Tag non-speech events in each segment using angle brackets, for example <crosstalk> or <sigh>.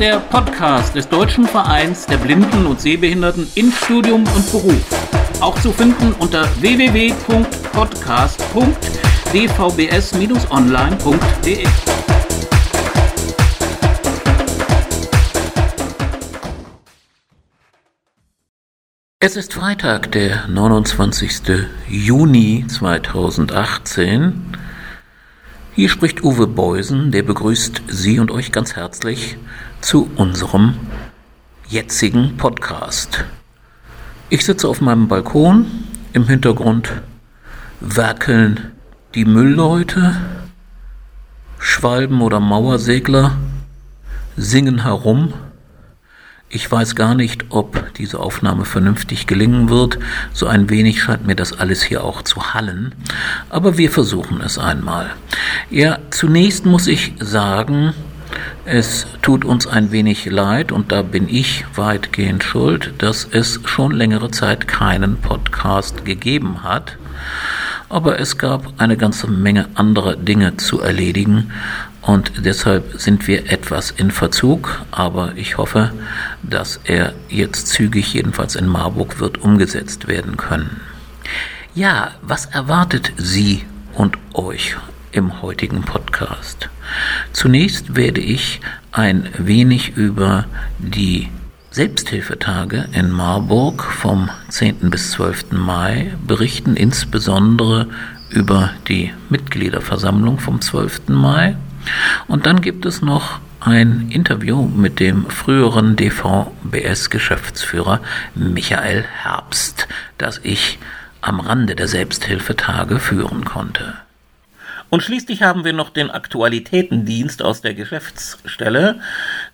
der Podcast des Deutschen Vereins der Blinden und Sehbehinderten in Studium und Beruf. Auch zu finden unter www.podcast.dvbs-online.de. Es ist Freitag, der 29. Juni 2018. Hier spricht Uwe Beusen, der begrüßt Sie und euch ganz herzlich zu unserem jetzigen Podcast. Ich sitze auf meinem Balkon, im Hintergrund werkeln die Müllleute, Schwalben oder Mauersegler singen herum ich weiß gar nicht, ob diese Aufnahme vernünftig gelingen wird. So ein wenig scheint mir das alles hier auch zu hallen. Aber wir versuchen es einmal. Ja, zunächst muss ich sagen, es tut uns ein wenig leid und da bin ich weitgehend schuld, dass es schon längere Zeit keinen Podcast gegeben hat. Aber es gab eine ganze Menge anderer Dinge zu erledigen und deshalb sind wir etwas in Verzug, aber ich hoffe, dass er jetzt zügig, jedenfalls in Marburg, wird umgesetzt werden können. Ja, was erwartet Sie und euch im heutigen Podcast? Zunächst werde ich ein wenig über die Selbsthilfetage in Marburg vom 10. bis 12. Mai berichten, insbesondere über die Mitgliederversammlung vom 12. Mai und dann gibt es noch ein Interview mit dem früheren DVBS-Geschäftsführer Michael Herbst, das ich am Rande der Selbsthilfetage führen konnte. Und schließlich haben wir noch den Aktualitätendienst aus der Geschäftsstelle,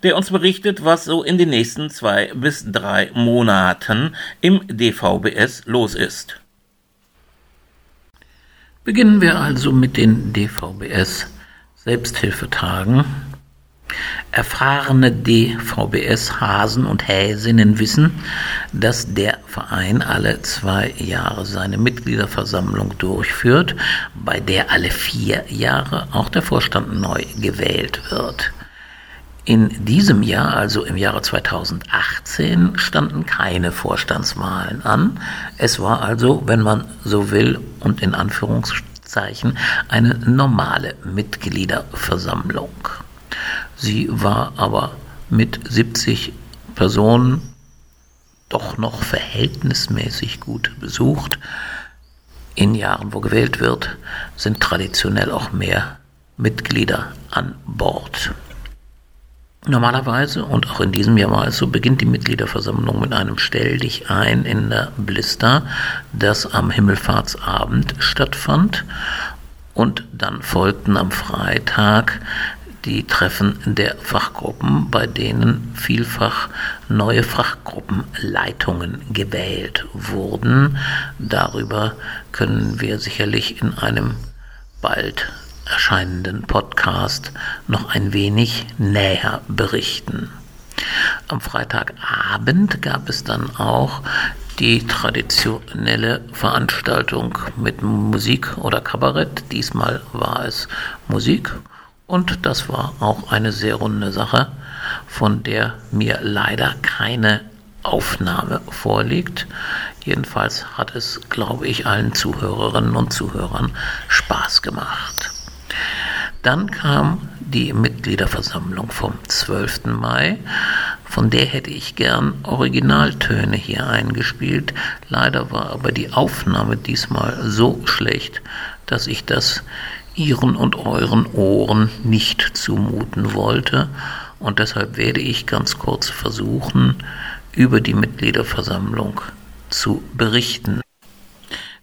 der uns berichtet, was so in den nächsten zwei bis drei Monaten im DVBS los ist. Beginnen wir also mit den DVBS Selbsthilfetagen. Erfahrene DVBS-Hasen und Häsinnen wissen, dass der Verein alle zwei Jahre seine Mitgliederversammlung durchführt, bei der alle vier Jahre auch der Vorstand neu gewählt wird. In diesem Jahr, also im Jahre 2018, standen keine Vorstandswahlen an. Es war also, wenn man so will und in Anführungszeichen Zeichen eine normale Mitgliederversammlung. Sie war aber mit 70 Personen doch noch verhältnismäßig gut besucht. In Jahren, wo gewählt wird, sind traditionell auch mehr Mitglieder an Bord. Normalerweise, und auch in diesem Jahr war es so, beginnt die Mitgliederversammlung mit einem Stell dich ein in der Blister, das am Himmelfahrtsabend stattfand. Und dann folgten am Freitag die Treffen der Fachgruppen, bei denen vielfach neue Fachgruppenleitungen gewählt wurden. Darüber können wir sicherlich in einem bald erscheinenden Podcast noch ein wenig näher berichten. Am Freitagabend gab es dann auch die traditionelle Veranstaltung mit Musik oder Kabarett. Diesmal war es Musik und das war auch eine sehr runde Sache, von der mir leider keine Aufnahme vorliegt. Jedenfalls hat es, glaube ich, allen Zuhörerinnen und Zuhörern Spaß gemacht. Dann kam die Mitgliederversammlung vom 12. Mai. Von der hätte ich gern Originaltöne hier eingespielt. Leider war aber die Aufnahme diesmal so schlecht, dass ich das Ihren und euren Ohren nicht zumuten wollte. Und deshalb werde ich ganz kurz versuchen, über die Mitgliederversammlung zu berichten.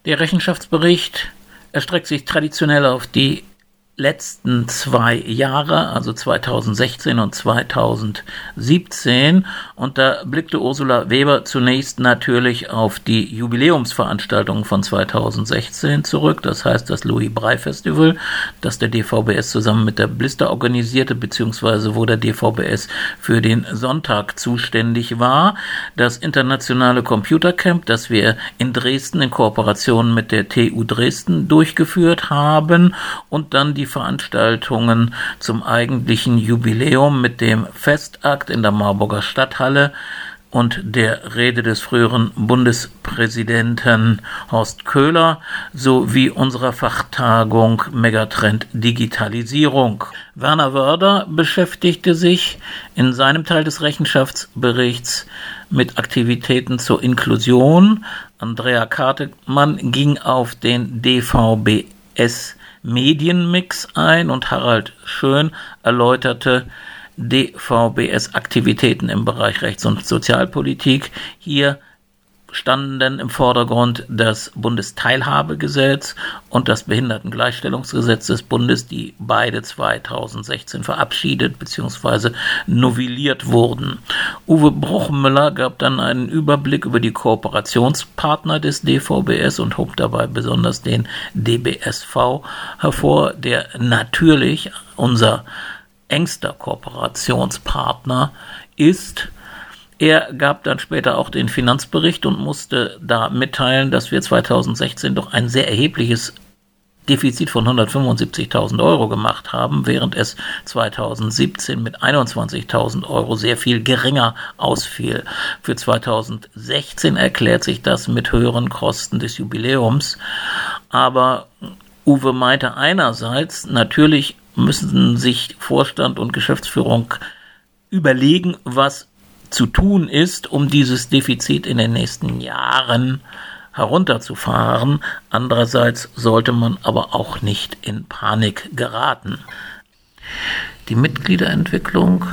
Der Rechenschaftsbericht erstreckt sich traditionell auf die letzten zwei Jahre, also 2016 und 2017. Und da blickte Ursula Weber zunächst natürlich auf die Jubiläumsveranstaltung von 2016 zurück. Das heißt, das Louis Brey Festival, das der DVBS zusammen mit der Blister organisierte, beziehungsweise wo der DVBS für den Sonntag zuständig war. Das internationale Computercamp, das wir in Dresden in Kooperation mit der TU Dresden durchgeführt haben. Und dann die die Veranstaltungen zum eigentlichen Jubiläum mit dem Festakt in der Marburger Stadthalle und der Rede des früheren Bundespräsidenten Horst Köhler sowie unserer Fachtagung Megatrend Digitalisierung. Werner Wörder beschäftigte sich in seinem Teil des Rechenschaftsberichts mit Aktivitäten zur Inklusion. Andrea Kartemann ging auf den DVBS Medienmix ein und Harald Schön erläuterte DVBS-Aktivitäten im Bereich Rechts- und Sozialpolitik. Hier standen im Vordergrund das Bundesteilhabegesetz und das Behindertengleichstellungsgesetz des Bundes, die beide 2016 verabschiedet bzw. novelliert wurden. Uwe Bruchmüller gab dann einen Überblick über die Kooperationspartner des DVBS und hob dabei besonders den DBSV hervor, der natürlich unser engster Kooperationspartner ist. Er gab dann später auch den Finanzbericht und musste da mitteilen, dass wir 2016 doch ein sehr erhebliches Defizit von 175.000 Euro gemacht haben, während es 2017 mit 21.000 Euro sehr viel geringer ausfiel. Für 2016 erklärt sich das mit höheren Kosten des Jubiläums. Aber Uwe meinte einerseits, natürlich müssen sich Vorstand und Geschäftsführung überlegen, was zu tun ist, um dieses Defizit in den nächsten Jahren herunterzufahren. Andererseits sollte man aber auch nicht in Panik geraten. Die Mitgliederentwicklung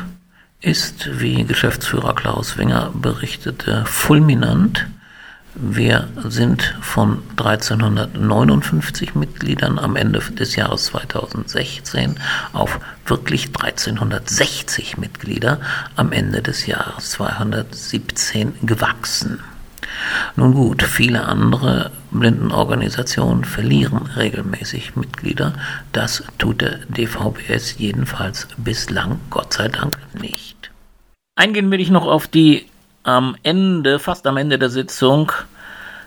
ist, wie Geschäftsführer Klaus Wenger berichtete, fulminant. Wir sind von 1359 Mitgliedern am Ende des Jahres 2016 auf wirklich 1360 Mitglieder am Ende des Jahres 217 gewachsen. Nun gut, viele andere Blindenorganisationen verlieren regelmäßig Mitglieder. Das tut der DVBS jedenfalls bislang Gott sei Dank nicht. Eingehen will ich noch auf die am Ende, fast am Ende der Sitzung,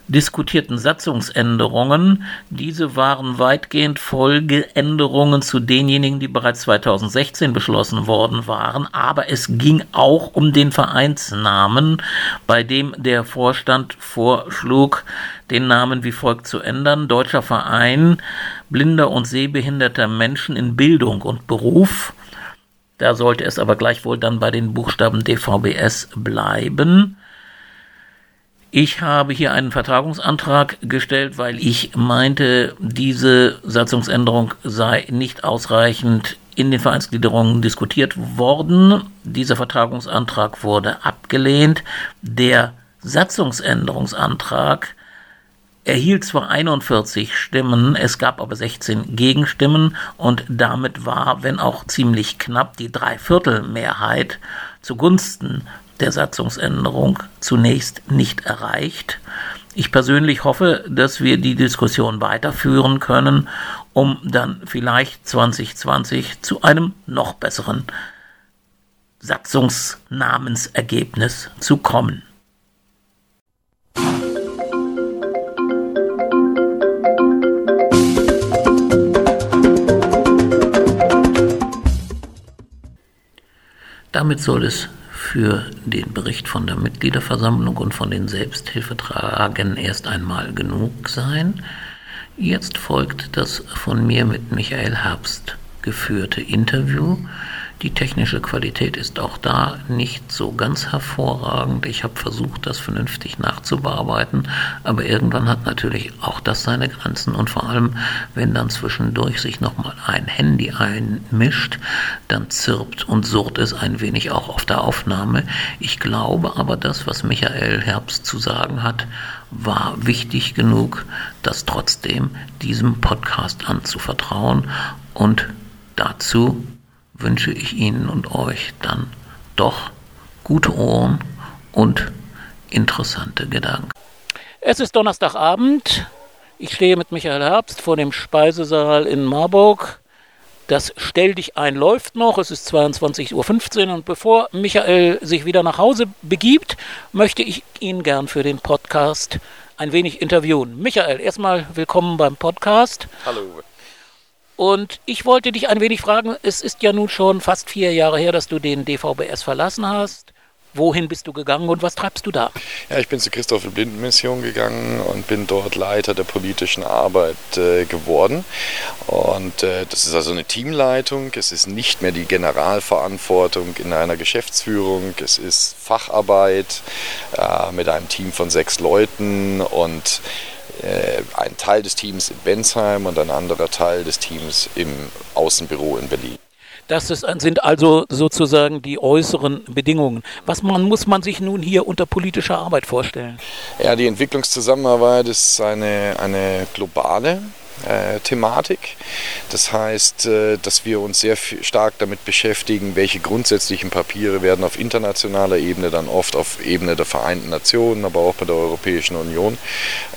diskutierten Satzungsänderungen. Diese waren weitgehend Folgeänderungen zu denjenigen, die bereits 2016 beschlossen worden waren. Aber es ging auch um den Vereinsnamen, bei dem der Vorstand vorschlug, den Namen wie folgt zu ändern. Deutscher Verein blinder und sehbehinderter Menschen in Bildung und Beruf. Da sollte es aber gleichwohl dann bei den Buchstaben DVBS bleiben. Ich habe hier einen Vertragungsantrag gestellt, weil ich meinte, diese Satzungsänderung sei nicht ausreichend in den Vereinsgliederungen diskutiert worden. Dieser Vertragungsantrag wurde abgelehnt. Der Satzungsänderungsantrag erhielt zwar 41 Stimmen, es gab aber 16 Gegenstimmen und damit war, wenn auch ziemlich knapp, die Dreiviertelmehrheit zugunsten der Satzungsänderung zunächst nicht erreicht. Ich persönlich hoffe, dass wir die Diskussion weiterführen können, um dann vielleicht 2020 zu einem noch besseren Satzungsnamensergebnis zu kommen. Damit soll es für den Bericht von der Mitgliederversammlung und von den Selbsthilfetragen erst einmal genug sein. Jetzt folgt das von mir mit Michael Herbst geführte Interview die technische Qualität ist auch da nicht so ganz hervorragend. Ich habe versucht, das vernünftig nachzubearbeiten, aber irgendwann hat natürlich auch das seine Grenzen und vor allem, wenn dann zwischendurch sich nochmal ein Handy einmischt, dann zirpt und surrt es ein wenig auch auf der Aufnahme. Ich glaube aber, das, was Michael Herbst zu sagen hat, war wichtig genug, das trotzdem diesem Podcast anzuvertrauen und dazu wünsche ich Ihnen und euch dann doch gute Ohren und interessante Gedanken. Es ist Donnerstagabend. Ich stehe mit Michael Herbst vor dem Speisesaal in Marburg. Das Stell dich ein läuft noch. Es ist 22.15 Uhr und bevor Michael sich wieder nach Hause begibt, möchte ich ihn gern für den Podcast ein wenig interviewen. Michael, erstmal willkommen beim Podcast. Hallo. Und ich wollte dich ein wenig fragen, es ist ja nun schon fast vier Jahre her, dass du den DVBS verlassen hast. Wohin bist du gegangen und was treibst du da? Ja, ich bin zur Christopher Blindenmission gegangen und bin dort Leiter der politischen Arbeit äh, geworden. Und äh, das ist also eine Teamleitung. Es ist nicht mehr die Generalverantwortung in einer Geschäftsführung. Es ist Facharbeit äh, mit einem Team von sechs Leuten und ein Teil des Teams in Bensheim und ein anderer Teil des Teams im Außenbüro in Berlin. Das ist, sind also sozusagen die äußeren Bedingungen. Was man, muss man sich nun hier unter politischer Arbeit vorstellen? Ja, die Entwicklungszusammenarbeit ist eine, eine globale äh, Thematik. Das heißt, äh, dass wir uns sehr stark damit beschäftigen, welche grundsätzlichen Papiere werden auf internationaler Ebene, dann oft auf Ebene der Vereinten Nationen, aber auch bei der Europäischen Union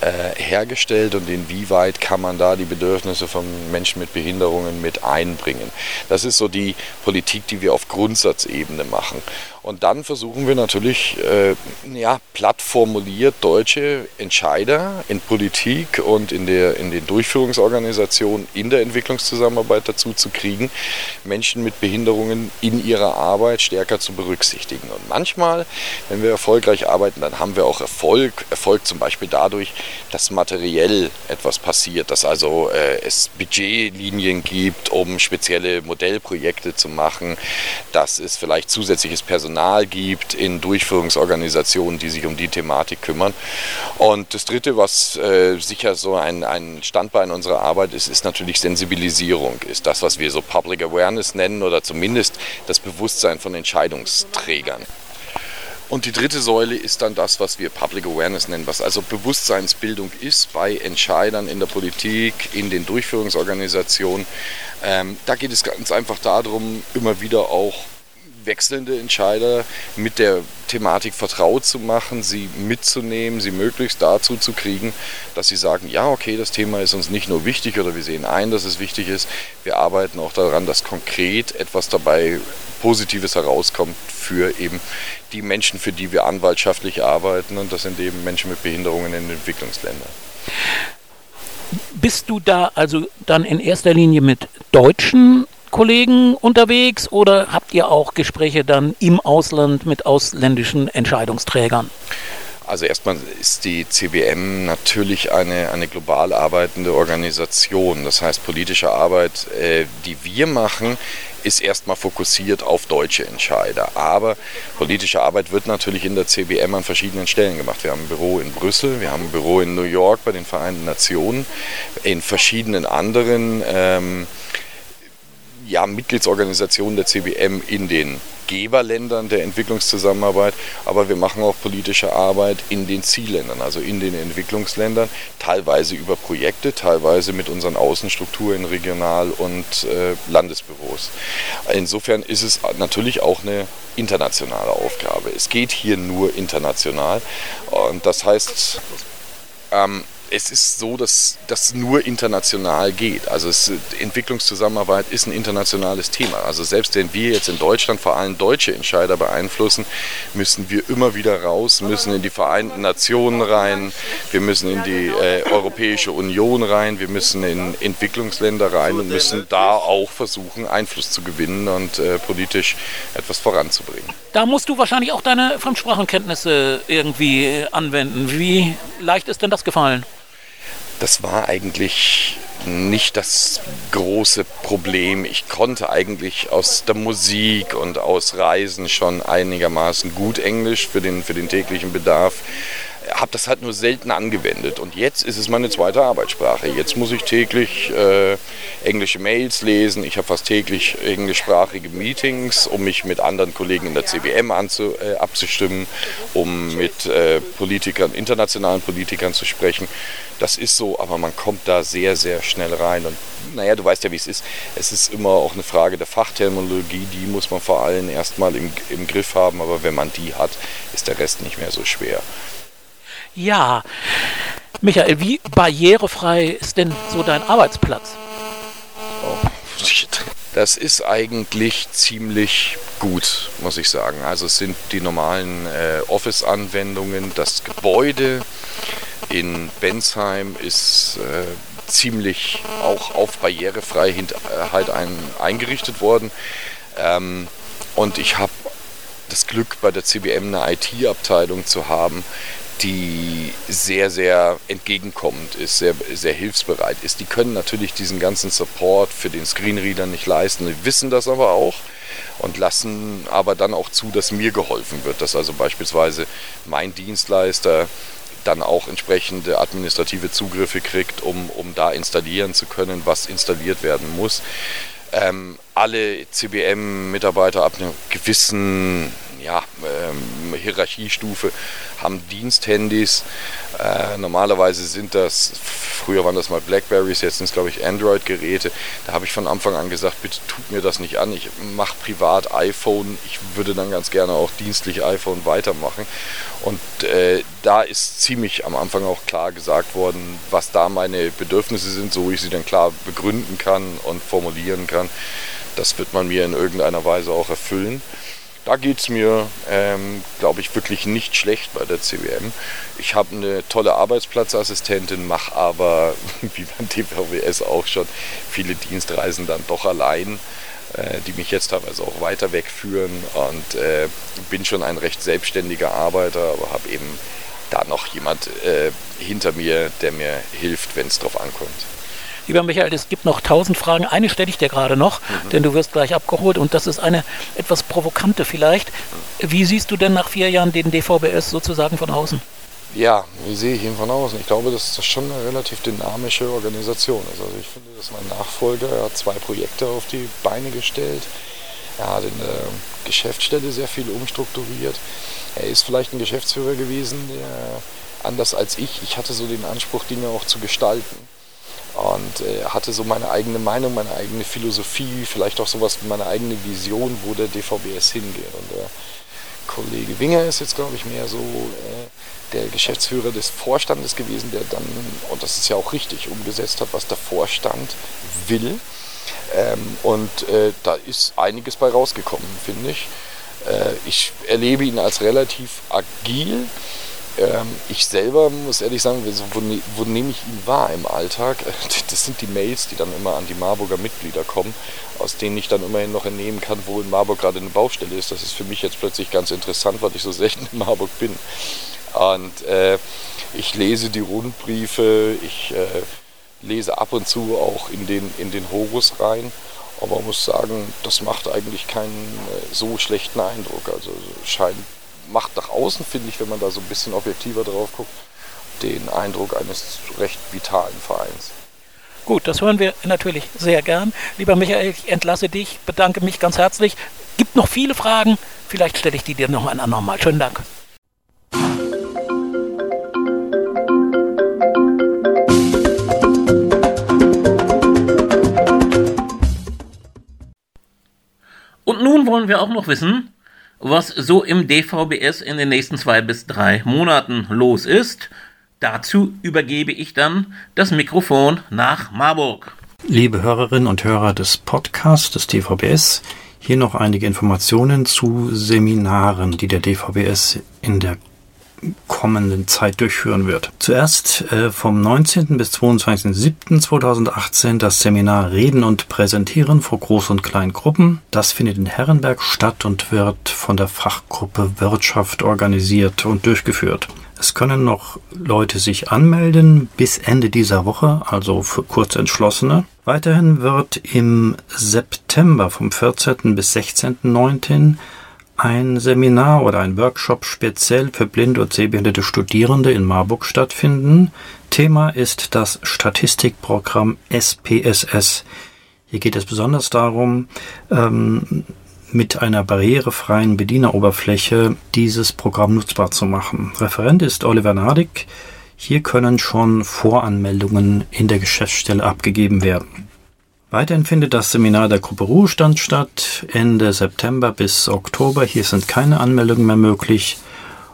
äh, hergestellt und inwieweit kann man da die Bedürfnisse von Menschen mit Behinderungen mit einbringen. Das ist so die Politik, die wir auf Grundsatzebene machen. Und dann versuchen wir natürlich, äh, ja, platt deutsche Entscheider in Politik und in, der, in den Durchführungsorganisationen in der Entwicklungszusammenarbeit dazu zu kriegen, Menschen mit Behinderungen in ihrer Arbeit stärker zu berücksichtigen. Und manchmal, wenn wir erfolgreich arbeiten, dann haben wir auch Erfolg. Erfolg zum Beispiel dadurch, dass materiell etwas passiert, dass also äh, es Budgetlinien gibt, um spezielle Modellprojekte zu machen, dass es vielleicht zusätzliches Personal Personal gibt in Durchführungsorganisationen, die sich um die Thematik kümmern. Und das Dritte, was äh, sicher so ein, ein Standbein unserer Arbeit ist, ist natürlich Sensibilisierung, ist das, was wir so Public Awareness nennen oder zumindest das Bewusstsein von Entscheidungsträgern. Und die dritte Säule ist dann das, was wir Public Awareness nennen, was also Bewusstseinsbildung ist bei Entscheidern in der Politik, in den Durchführungsorganisationen. Ähm, da geht es ganz einfach darum, immer wieder auch wechselnde Entscheider mit der Thematik vertraut zu machen, sie mitzunehmen, sie möglichst dazu zu kriegen, dass sie sagen, ja, okay, das Thema ist uns nicht nur wichtig oder wir sehen ein, dass es wichtig ist, wir arbeiten auch daran, dass konkret etwas dabei Positives herauskommt für eben die Menschen, für die wir anwaltschaftlich arbeiten und das sind eben Menschen mit Behinderungen in Entwicklungsländern. Bist du da also dann in erster Linie mit Deutschen Kollegen unterwegs oder habt ihr auch Gespräche dann im Ausland mit ausländischen Entscheidungsträgern? Also erstmal ist die CBM natürlich eine, eine global arbeitende Organisation. Das heißt, politische Arbeit, äh, die wir machen, ist erstmal fokussiert auf deutsche Entscheider. Aber politische Arbeit wird natürlich in der CBM an verschiedenen Stellen gemacht. Wir haben ein Büro in Brüssel, wir haben ein Büro in New York bei den Vereinten Nationen, in verschiedenen anderen ähm, ja, Mitgliedsorganisationen der CBM in den Geberländern der Entwicklungszusammenarbeit, aber wir machen auch politische Arbeit in den Zielländern, also in den Entwicklungsländern, teilweise über Projekte, teilweise mit unseren Außenstrukturen, Regional- und äh, Landesbüros. Insofern ist es natürlich auch eine internationale Aufgabe. Es geht hier nur international und das heißt, ähm, es ist so, dass das nur international geht. Also es, Entwicklungszusammenarbeit ist ein internationales Thema. Also selbst wenn wir jetzt in Deutschland vor allem deutsche Entscheider beeinflussen, müssen wir immer wieder raus, müssen in die Vereinten Nationen rein, wir müssen in die äh, Europäische Union rein, wir müssen in Entwicklungsländer rein und müssen da auch versuchen, Einfluss zu gewinnen und äh, politisch etwas voranzubringen. Da musst du wahrscheinlich auch deine Fremdsprachenkenntnisse irgendwie äh, anwenden. Wie leicht ist denn das gefallen? Das war eigentlich nicht das große Problem. Ich konnte eigentlich aus der Musik und aus Reisen schon einigermaßen gut Englisch für den, für den täglichen Bedarf habe das halt nur selten angewendet. Und jetzt ist es meine zweite Arbeitssprache. Jetzt muss ich täglich äh, englische Mails lesen. Ich habe fast täglich englischsprachige Meetings, um mich mit anderen Kollegen in der CBM anzu, äh, abzustimmen, um mit äh, Politikern, internationalen Politikern zu sprechen. Das ist so, aber man kommt da sehr, sehr schnell rein. Und naja, du weißt ja, wie es ist. Es ist immer auch eine Frage der Fachterminologie. Die muss man vor allem erstmal im, im Griff haben. Aber wenn man die hat, ist der Rest nicht mehr so schwer. Ja. Michael, wie barrierefrei ist denn so dein Arbeitsplatz? Oh. Das ist eigentlich ziemlich gut, muss ich sagen. Also es sind die normalen äh, Office-Anwendungen, das Gebäude in Bensheim ist äh, ziemlich auch auf Barrierefreiheit äh, halt ein, eingerichtet worden. Ähm, und ich habe das Glück, bei der CBM eine IT-Abteilung zu haben, die sehr, sehr entgegenkommend ist, sehr, sehr hilfsbereit ist. Die können natürlich diesen ganzen Support für den Screenreader nicht leisten, die wissen das aber auch und lassen aber dann auch zu, dass mir geholfen wird, dass also beispielsweise mein Dienstleister dann auch entsprechende administrative Zugriffe kriegt, um, um da installieren zu können, was installiert werden muss. Ähm, alle CBM-Mitarbeiter ab einer gewissen ja, ähm, Hierarchiestufe haben Diensthandys. Äh, normalerweise sind das, früher waren das mal Blackberries, jetzt sind es glaube ich Android-Geräte. Da habe ich von Anfang an gesagt, bitte tut mir das nicht an. Ich mache privat iPhone. Ich würde dann ganz gerne auch dienstlich iPhone weitermachen. Und äh, da ist ziemlich am Anfang auch klar gesagt worden, was da meine Bedürfnisse sind, so ich sie dann klar begründen kann und formulieren kann. Das wird man mir in irgendeiner Weise auch erfüllen. Da geht es mir, ähm, glaube ich, wirklich nicht schlecht bei der CWM. Ich habe eine tolle Arbeitsplatzassistentin, mache aber, <laughs> wie beim TVWS auch schon, viele Dienstreisen dann doch allein, äh, die mich jetzt teilweise auch weiter wegführen und äh, bin schon ein recht selbstständiger Arbeiter, aber habe eben da noch jemand äh, hinter mir, der mir hilft, wenn es drauf ankommt. Lieber Michael, es gibt noch tausend Fragen. Eine stelle ich dir gerade noch, mhm. denn du wirst gleich abgeholt und das ist eine etwas provokante vielleicht. Wie siehst du denn nach vier Jahren den DVBS sozusagen von außen? Ja, wie sehe ich ihn von außen? Ich glaube, das schon eine relativ dynamische Organisation ist. Also ich finde, dass mein Nachfolger, er hat zwei Projekte auf die Beine gestellt. Er hat in der Geschäftsstelle sehr viel umstrukturiert. Er ist vielleicht ein Geschäftsführer gewesen, der anders als ich, ich hatte so den Anspruch, Dinge auch zu gestalten und äh, hatte so meine eigene Meinung, meine eigene Philosophie, vielleicht auch sowas wie meine eigene Vision, wo der DVBS hingeht. Und der Kollege Winger ist jetzt, glaube ich, mehr so äh, der Geschäftsführer des Vorstandes gewesen, der dann, und das ist ja auch richtig, umgesetzt hat, was der Vorstand will. Ähm, und äh, da ist einiges bei rausgekommen, finde ich. Äh, ich erlebe ihn als relativ agil ähm, ich selber muss ehrlich sagen, wo, ne, wo nehme ich ihn wahr im Alltag? <laughs> Das sind die Mails, die dann immer an die Marburger Mitglieder kommen, aus denen ich dann immerhin noch entnehmen kann, wo in Marburg gerade eine Baustelle ist. Das ist für mich jetzt plötzlich ganz interessant, weil ich so <laughs> selten in Marburg bin. Und äh, ich lese die Rundbriefe, ich äh, lese ab und zu auch in den, in den Horus rein. Aber muss sagen, das macht eigentlich keinen äh, so schlechten Eindruck. Also scheint macht nach außen, finde ich, wenn man da so ein bisschen objektiver drauf guckt, den Eindruck eines recht vitalen Vereins. Gut, das hören wir natürlich sehr gern. Lieber Michael, ich entlasse dich, bedanke mich ganz herzlich. Gibt noch viele Fragen, vielleicht stelle ich die dir noch ein andermal. Schönen Dank. Und nun wollen wir auch noch wissen, was so im DVBS in den nächsten zwei bis drei Monaten los ist. Dazu übergebe ich dann das Mikrofon nach Marburg. Liebe Hörerinnen und Hörer des Podcasts des DVBS, hier noch einige Informationen zu Seminaren, die der DVBS in der kommenden Zeit durchführen wird. Zuerst äh, vom 19. bis 22.07.2018 das Seminar Reden und Präsentieren vor Groß- und Kleingruppen. Das findet in Herrenberg statt und wird von der Fachgruppe Wirtschaft organisiert und durchgeführt. Es können noch Leute sich anmelden bis Ende dieser Woche, also für Kurzentschlossene. Weiterhin wird im September vom 14. bis 16.09 ein Seminar oder ein Workshop speziell für blinde und sehbehinderte Studierende in Marburg stattfinden. Thema ist das Statistikprogramm SPSS. Hier geht es besonders darum, ähm, mit einer barrierefreien Bedieneroberfläche dieses Programm nutzbar zu machen. Referent ist Oliver Nadig. Hier können schon Voranmeldungen in der Geschäftsstelle abgegeben werden. Weiterhin findet das Seminar der Gruppe Ruhestand statt, Ende September bis Oktober. Hier sind keine Anmeldungen mehr möglich.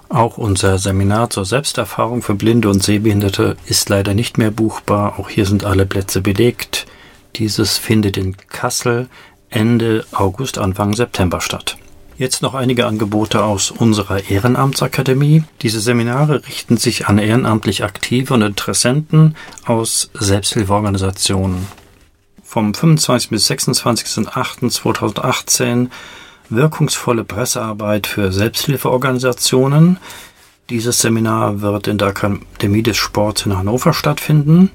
Auch unser Seminar zur Selbsterfahrung für Blinde und Sehbehinderte ist leider nicht mehr buchbar. Auch hier sind alle Plätze belegt. Dieses findet in Kassel Ende August, Anfang September statt. Jetzt noch einige Angebote aus unserer Ehrenamtsakademie. Diese Seminare richten sich an ehrenamtlich Aktive und Interessenten aus Selbsthilfeorganisationen. Vom 25. bis 26.08.2018 wirkungsvolle Pressearbeit für Selbsthilfeorganisationen. Dieses Seminar wird in der Akademie des Sports in Hannover stattfinden.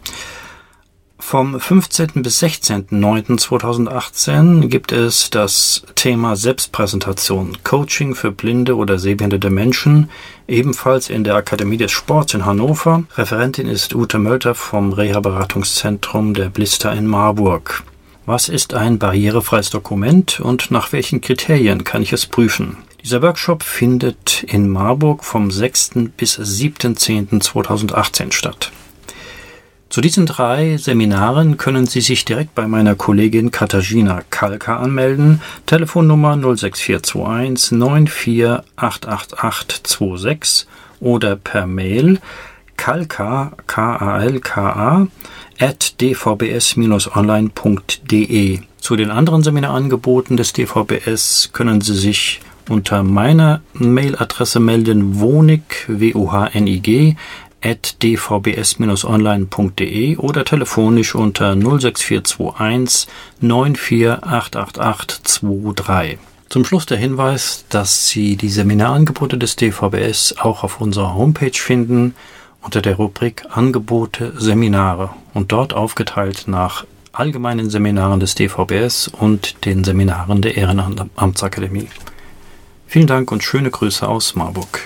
Vom 15. bis 16.09.2018 gibt es das Thema Selbstpräsentation, Coaching für blinde oder sehbehinderte Menschen, ebenfalls in der Akademie des Sports in Hannover. Referentin ist Ute Mölter vom Reha-Beratungszentrum der Blister in Marburg. Was ist ein barrierefreies Dokument und nach welchen Kriterien kann ich es prüfen? Dieser Workshop findet in Marburg vom 6. bis 7.10.2018 statt. Zu diesen drei Seminaren können Sie sich direkt bei meiner Kollegin Katharina Kalka anmelden. Telefonnummer 06421 948826 oder per Mail kalka, K-A-L-K-A, at dvbs-online.de. Zu den anderen Seminarangeboten des DVBS können Sie sich unter meiner Mailadresse melden, W-O-H-N-I-G, at dvbs-online.de oder telefonisch unter 06421 9488823. Zum Schluss der Hinweis, dass Sie die Seminarangebote des DVBS auch auf unserer Homepage finden unter der Rubrik Angebote Seminare und dort aufgeteilt nach allgemeinen Seminaren des DVBS und den Seminaren der Ehrenamtsakademie. Vielen Dank und schöne Grüße aus Marburg.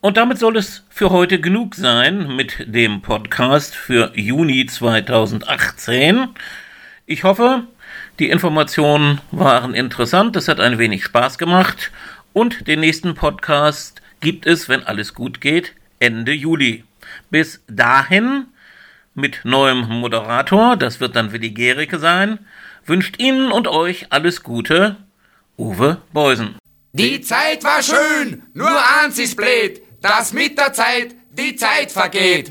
Und damit soll es für heute genug sein mit dem Podcast für Juni 2018. Ich hoffe, die Informationen waren interessant, es hat ein wenig Spaß gemacht und den nächsten Podcast gibt es, wenn alles gut geht, Ende Juli. Bis dahin mit neuem Moderator, das wird dann Willi Gericke sein, wünscht Ihnen und euch alles Gute, Uwe Beusen. Die Zeit war schön, nur eins ist blöd dass mit der Zeit die Zeit vergeht.